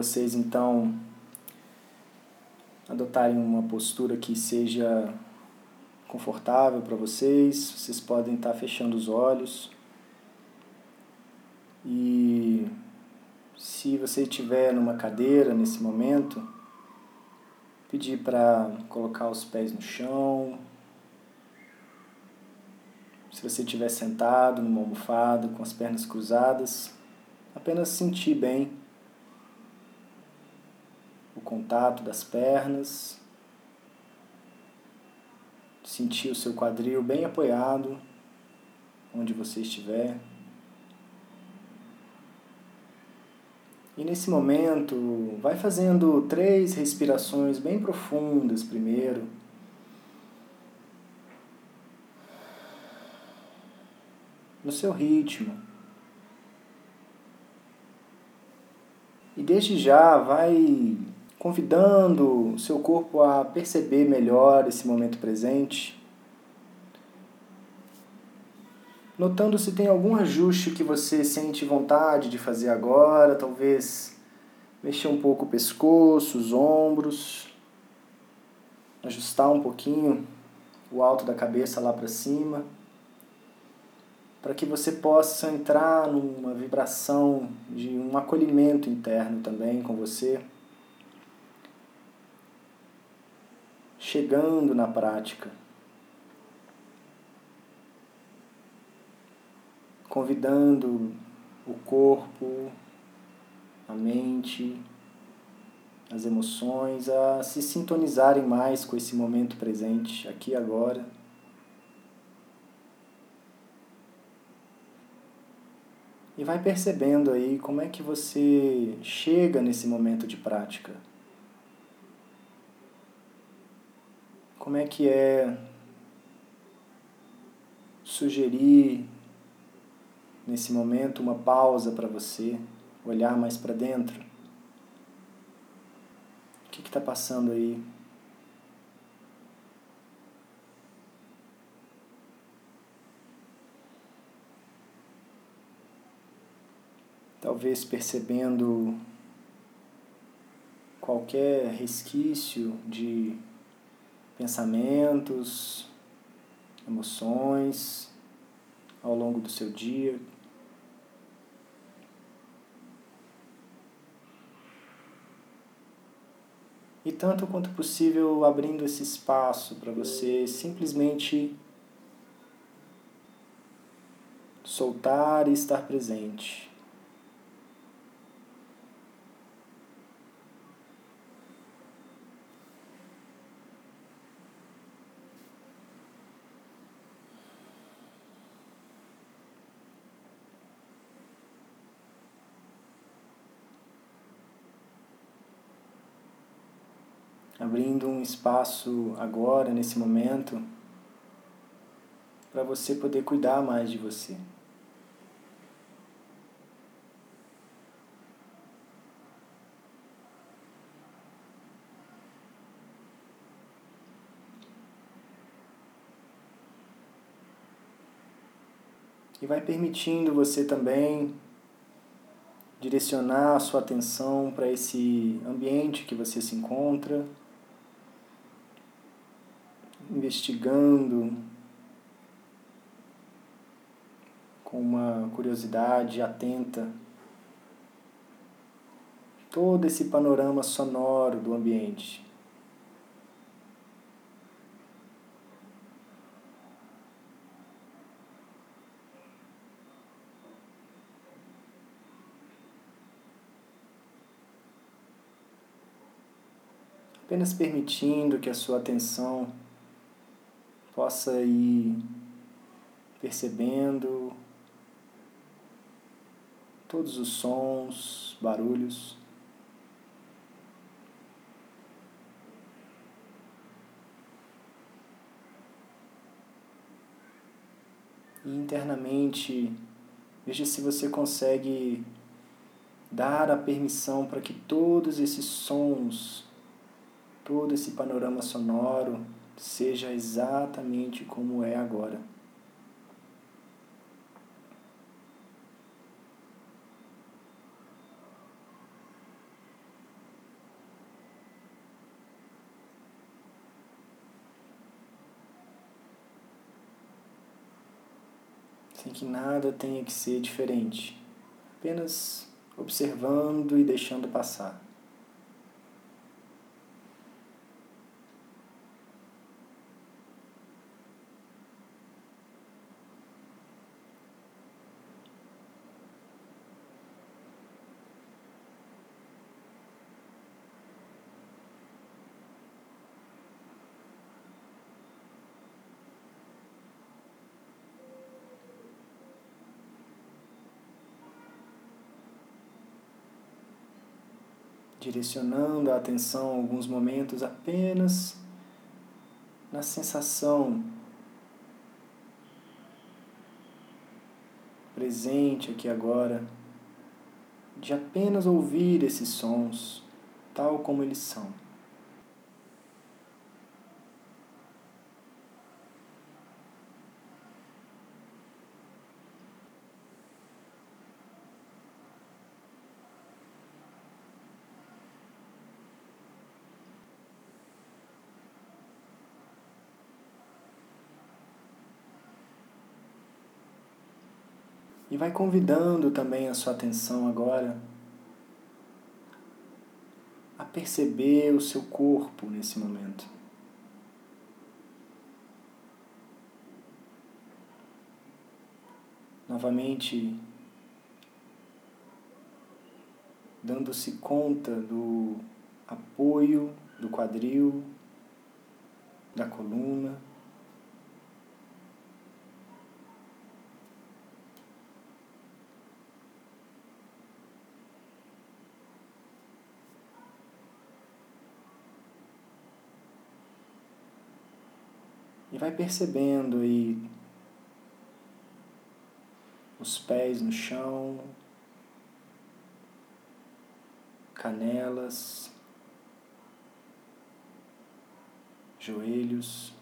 vocês então adotarem uma postura que seja confortável para vocês. Vocês podem estar fechando os olhos. E se você estiver numa cadeira nesse momento, pedir para colocar os pés no chão. Se você estiver sentado numa almofada com as pernas cruzadas, apenas sentir bem contato das pernas, sentir o seu quadril bem apoiado onde você estiver. E nesse momento, vai fazendo três respirações bem profundas primeiro. No seu ritmo. E desde já vai convidando seu corpo a perceber melhor esse momento presente. Notando se tem algum ajuste que você sente vontade de fazer agora, talvez mexer um pouco o pescoço, os ombros, ajustar um pouquinho o alto da cabeça lá para cima, para que você possa entrar numa vibração de um acolhimento interno também com você. Chegando na prática, convidando o corpo, a mente, as emoções a se sintonizarem mais com esse momento presente, aqui e agora. E vai percebendo aí como é que você chega nesse momento de prática. Como é que é sugerir nesse momento uma pausa para você, olhar mais para dentro? O que está passando aí? Talvez percebendo qualquer resquício de pensamentos, emoções ao longo do seu dia. E tanto quanto possível abrindo esse espaço para você simplesmente soltar e estar presente. Abrindo um espaço agora, nesse momento, para você poder cuidar mais de você. E vai permitindo você também direcionar a sua atenção para esse ambiente que você se encontra investigando com uma curiosidade atenta todo esse panorama sonoro do ambiente. Apenas permitindo que a sua atenção possa ir percebendo todos os sons, barulhos. E internamente, veja se você consegue dar a permissão para que todos esses sons, todo esse panorama sonoro seja exatamente como é agora. sem que nada tenha que ser diferente, apenas observando e deixando passar. Direcionando a atenção alguns momentos apenas na sensação presente aqui agora de apenas ouvir esses sons tal como eles são. Vai convidando também a sua atenção agora a perceber o seu corpo nesse momento. Novamente, dando-se conta do apoio do quadril, da coluna. E vai percebendo aí os pés no chão, canelas, joelhos.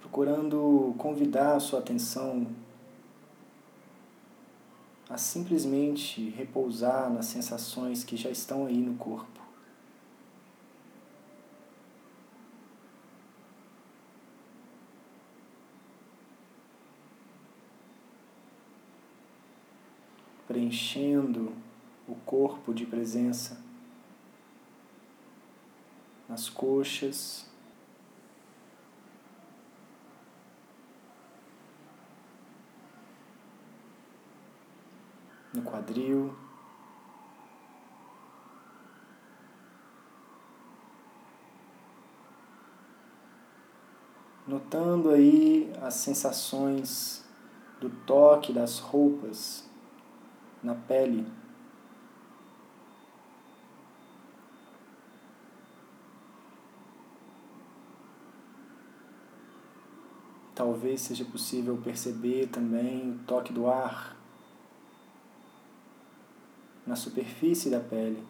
Procurando convidar a sua atenção a simplesmente repousar nas sensações que já estão aí no corpo. Preenchendo o corpo de presença nas coxas, no quadril. Notando aí as sensações do toque das roupas na pele. Talvez seja possível perceber também o toque do ar na superfície da pele.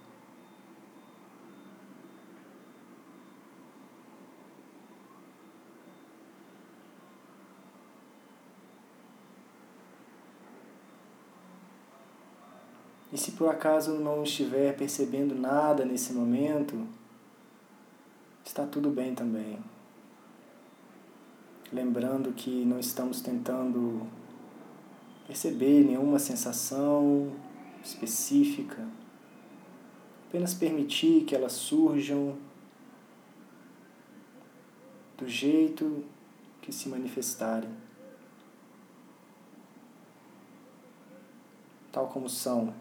E se por acaso não estiver percebendo nada nesse momento, está tudo bem também. Lembrando que não estamos tentando perceber nenhuma sensação, específica, apenas permitir que elas surjam do jeito que se manifestarem, tal como são.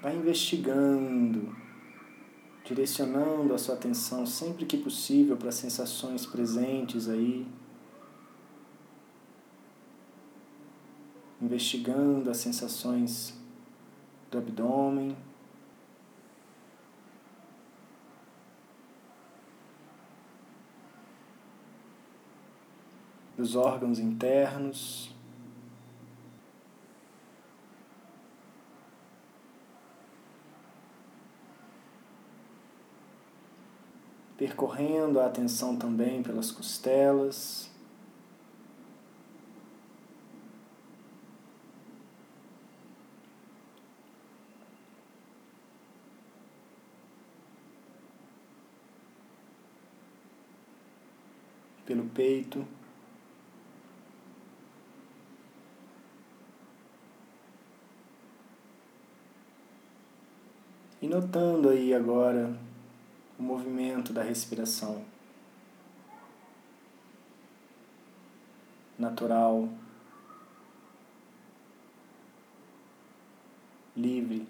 Vai investigando direcionando a sua atenção sempre que possível para as sensações presentes aí, investigando as sensações do abdômen. Dos órgãos internos. percorrendo a atenção também pelas costelas. Pelo peito. E notando aí agora o movimento da respiração natural, livre.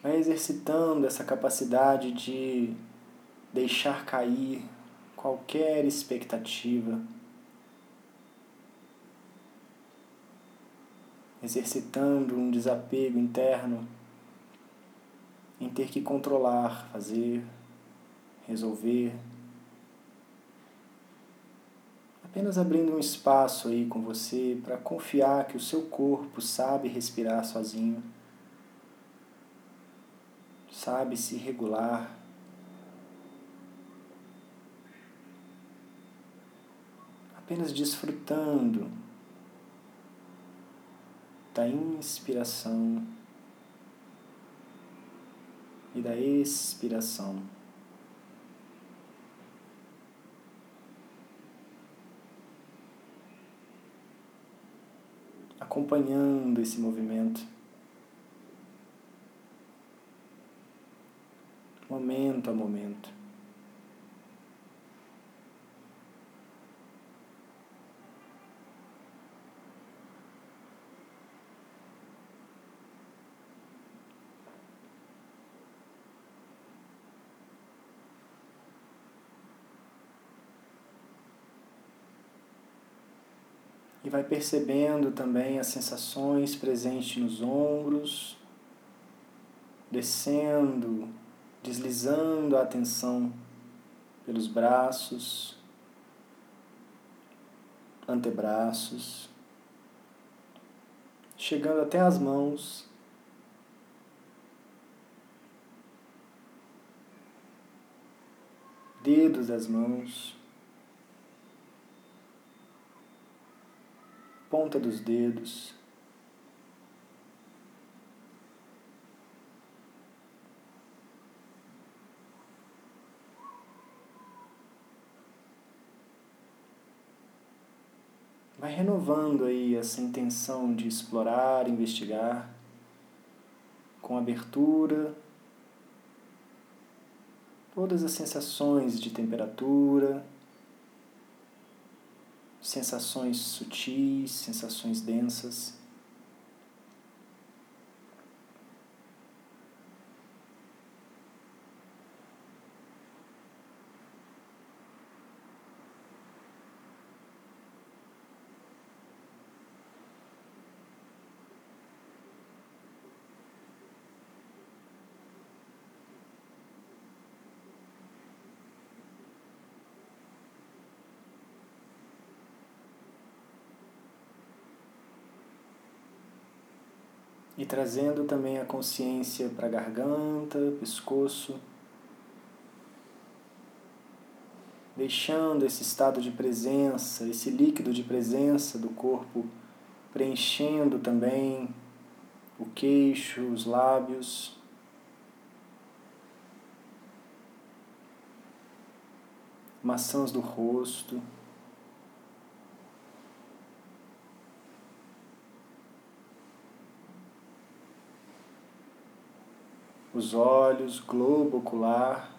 Vai exercitando essa capacidade de deixar cair qualquer expectativa, exercitando um desapego interno em ter que controlar, fazer, resolver. Apenas abrindo um espaço aí com você para confiar que o seu corpo sabe respirar sozinho, sabe se regular. Apenas desfrutando da inspiração e da expiração. Acompanhando esse movimento, momento a momento. Percebendo também as sensações presentes nos ombros, descendo, deslizando a atenção pelos braços, antebraços, chegando até as mãos. Dedos das mãos. Ponta dos dedos. Vai renovando aí essa intenção de explorar, investigar, com abertura, todas as sensações de temperatura, sensações sutis, sensações densas. Trazendo também a consciência para a garganta, pescoço. Deixando esse estado de presença, esse líquido de presença do corpo preenchendo também o queixo, os lábios. Maçãs do rosto. Os olhos, globo ocular.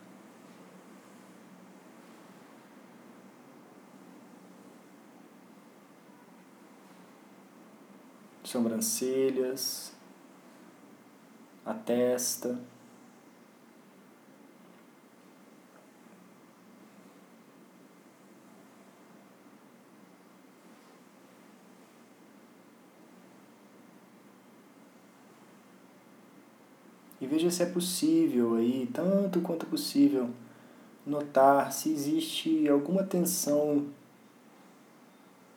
Sobrancelhas, a testa. Veja se é possível aí, tanto quanto possível, notar se existe alguma tensão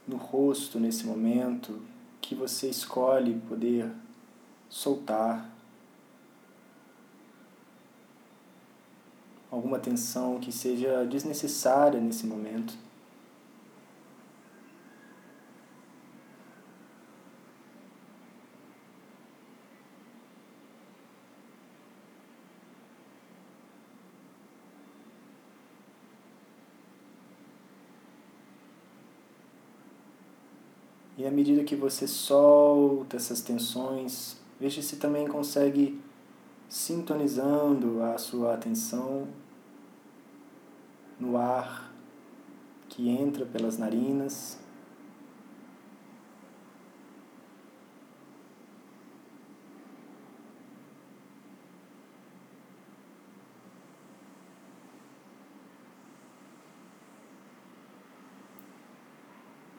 no rosto nesse momento que você escolhe poder soltar. Alguma tensão que seja desnecessária nesse momento. E à medida que você solta essas tensões, veja se também consegue sintonizando a sua atenção no ar que entra pelas narinas.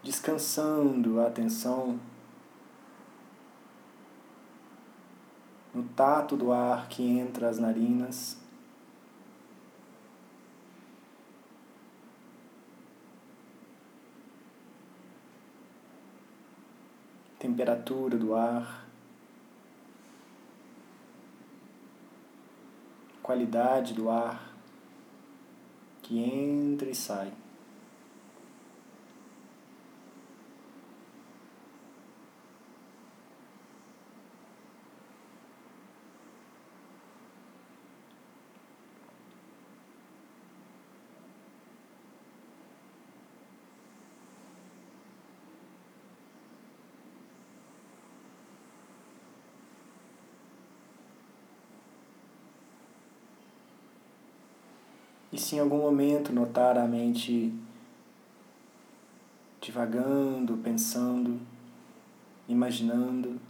Descansando a atenção no tato do ar que entra as narinas. Temperatura do ar. Qualidade do ar que entra e sai. E se em algum momento notar a mente divagando, pensando, imaginando,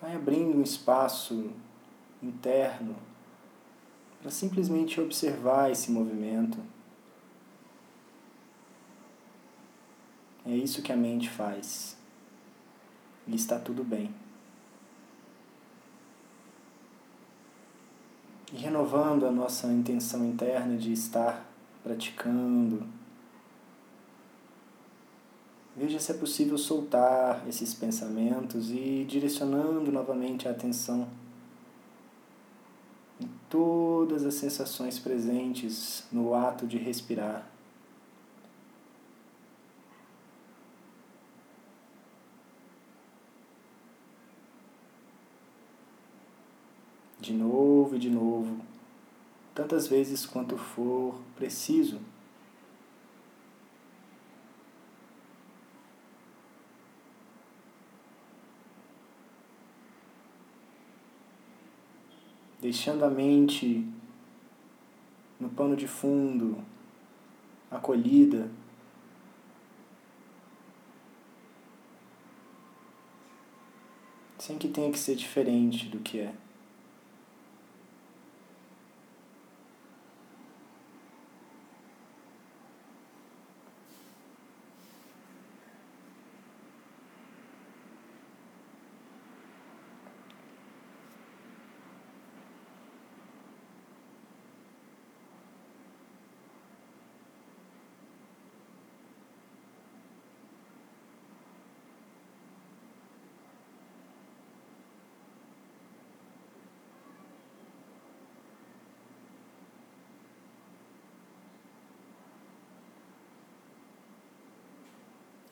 vai abrindo um espaço interno para simplesmente observar esse movimento. É isso que a mente faz. E está tudo bem. E renovando a nossa intenção interna de estar praticando. Veja se é possível soltar esses pensamentos e direcionando novamente a atenção em todas as sensações presentes no ato de respirar. De novo e de novo, tantas vezes quanto for preciso. Deixando a mente no pano de fundo, acolhida, sem que tenha que ser diferente do que é.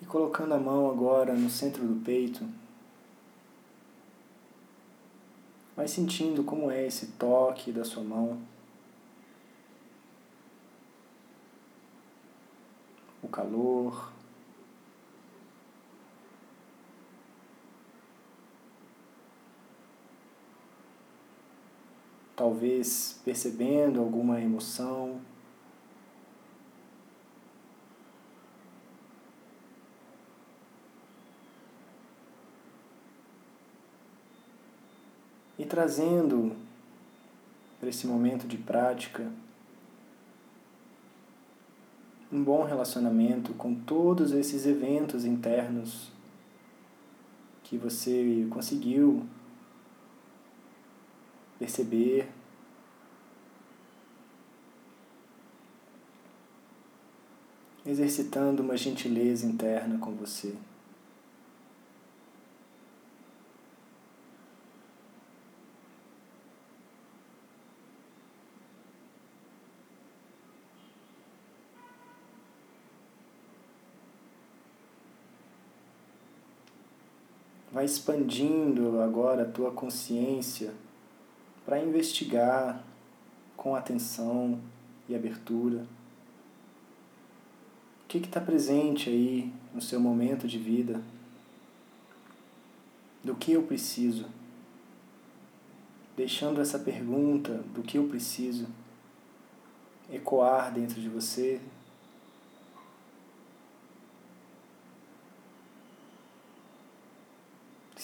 Colocando a mão agora no centro do peito, vai sentindo como é esse toque da sua mão. O calor. Talvez percebendo alguma emoção. E trazendo para esse momento de prática um bom relacionamento com todos esses eventos internos que você conseguiu perceber. Exercitando uma gentileza interna com você. vai expandindo agora a tua consciência para investigar com atenção e abertura. O que está presente aí no seu momento de vida? Do que eu preciso? Deixando essa pergunta do que eu preciso ecoar dentro de você.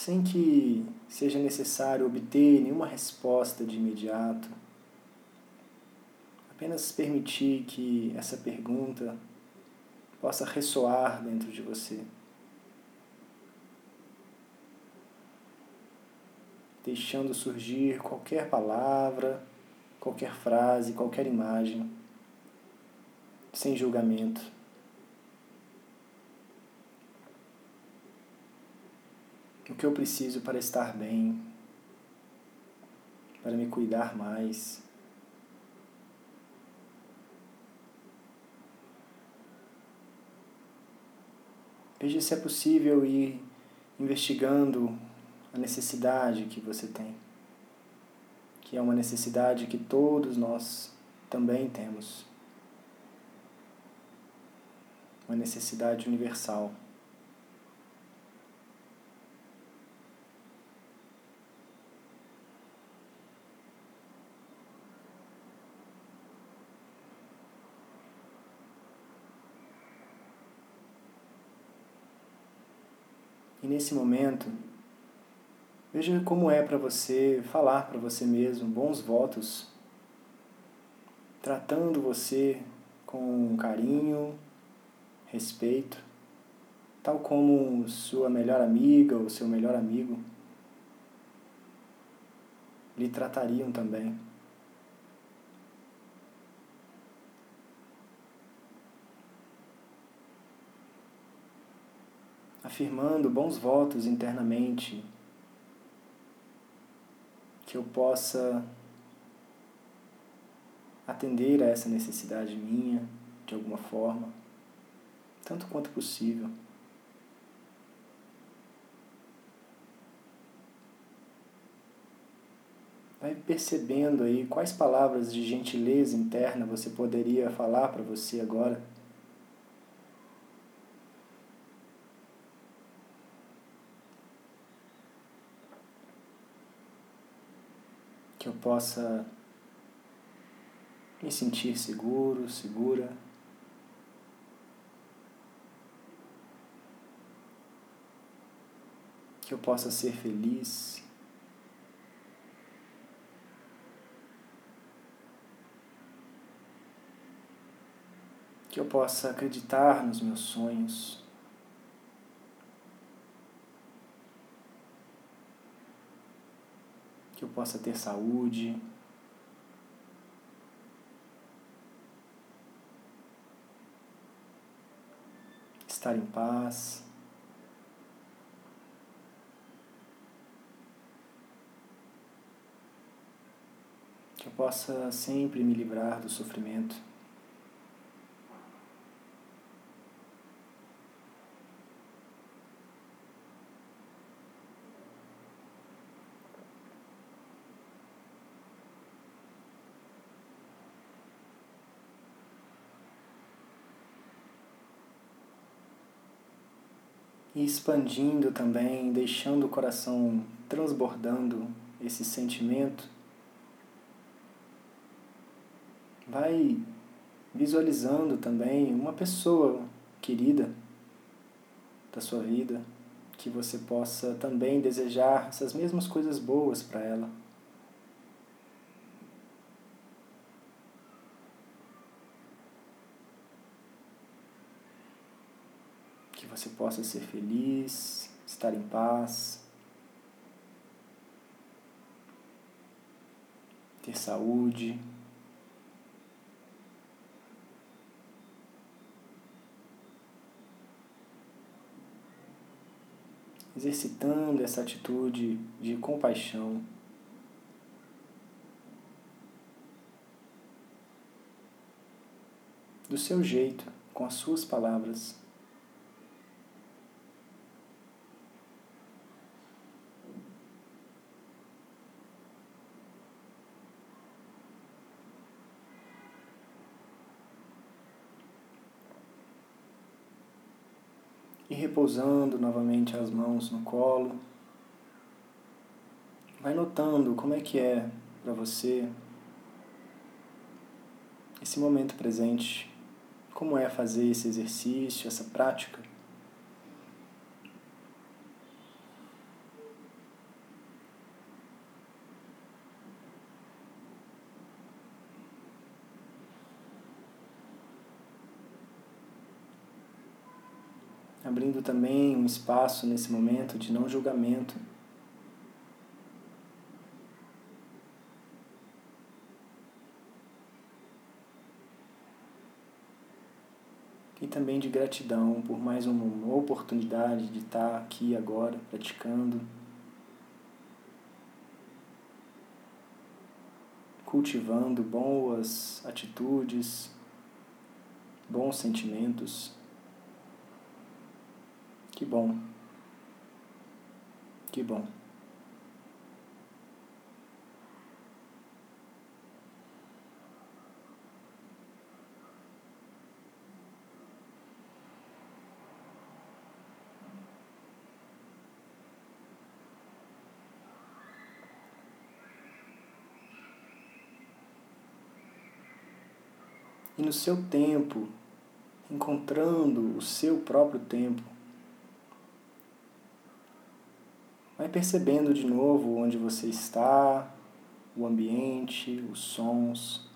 Sem que seja necessário obter nenhuma resposta de imediato. Apenas permitir que essa pergunta possa ressoar dentro de você. Deixando surgir qualquer palavra, qualquer frase, qualquer imagem, sem julgamento. O que eu preciso para estar bem, para me cuidar mais. Veja se é possível ir investigando a necessidade que você tem que é uma necessidade que todos nós também temos. Uma necessidade universal. E nesse momento, Veja como é para você falar para você mesmo bons votos, tratando você com carinho, respeito, tal como sua melhor amiga ou seu melhor amigo lhe tratariam também. Afirmando bons votos internamente que eu possa atender a essa necessidade minha de alguma forma, tanto quanto possível. Vai percebendo aí quais palavras de gentileza interna você poderia falar para você agora. que eu possa me sentir seguro, segura. Que eu possa ser feliz. Que eu possa acreditar nos meus sonhos. Que eu possa ter saúde, estar em paz. Que eu possa sempre me livrar do sofrimento. E expandindo também, deixando o coração transbordando esse sentimento. Vai visualizando também uma pessoa querida da sua vida, que você possa também desejar essas mesmas coisas boas para ela. Você possa ser feliz, estar em paz, ter saúde. Exercitando essa atitude de compaixão. Do seu jeito, com as suas palavras. E repousando novamente as mãos no colo. Vai notando como é que é para você esse momento presente, como é fazer esse exercício, essa prática. Abrindo também um espaço nesse momento de não julgamento. E também de gratidão por mais uma oportunidade de estar aqui agora praticando, cultivando boas atitudes, bons sentimentos. Que bom. Que bom. E no seu tempo, encontrando o seu próprio tempo, Vai percebendo de novo onde você está, o ambiente, os sons.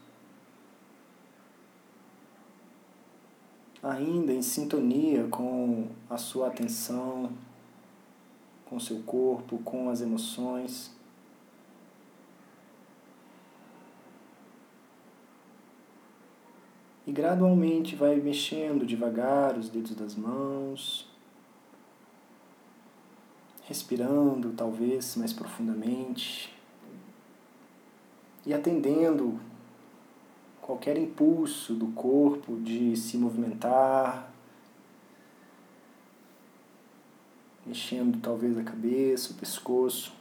Ainda em sintonia com a sua atenção, com seu corpo, com as emoções. E gradualmente vai mexendo devagar os dedos das mãos, respirando talvez mais profundamente e atendendo qualquer impulso do corpo de se movimentar, mexendo talvez a cabeça, o pescoço.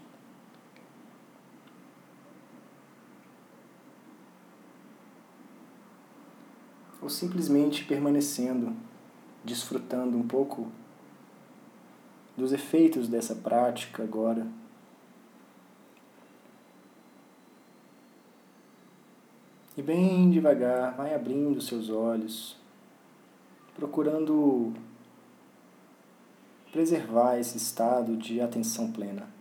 Ou simplesmente permanecendo, desfrutando um pouco dos efeitos dessa prática agora. E bem devagar, vai abrindo seus olhos, procurando preservar esse estado de atenção plena.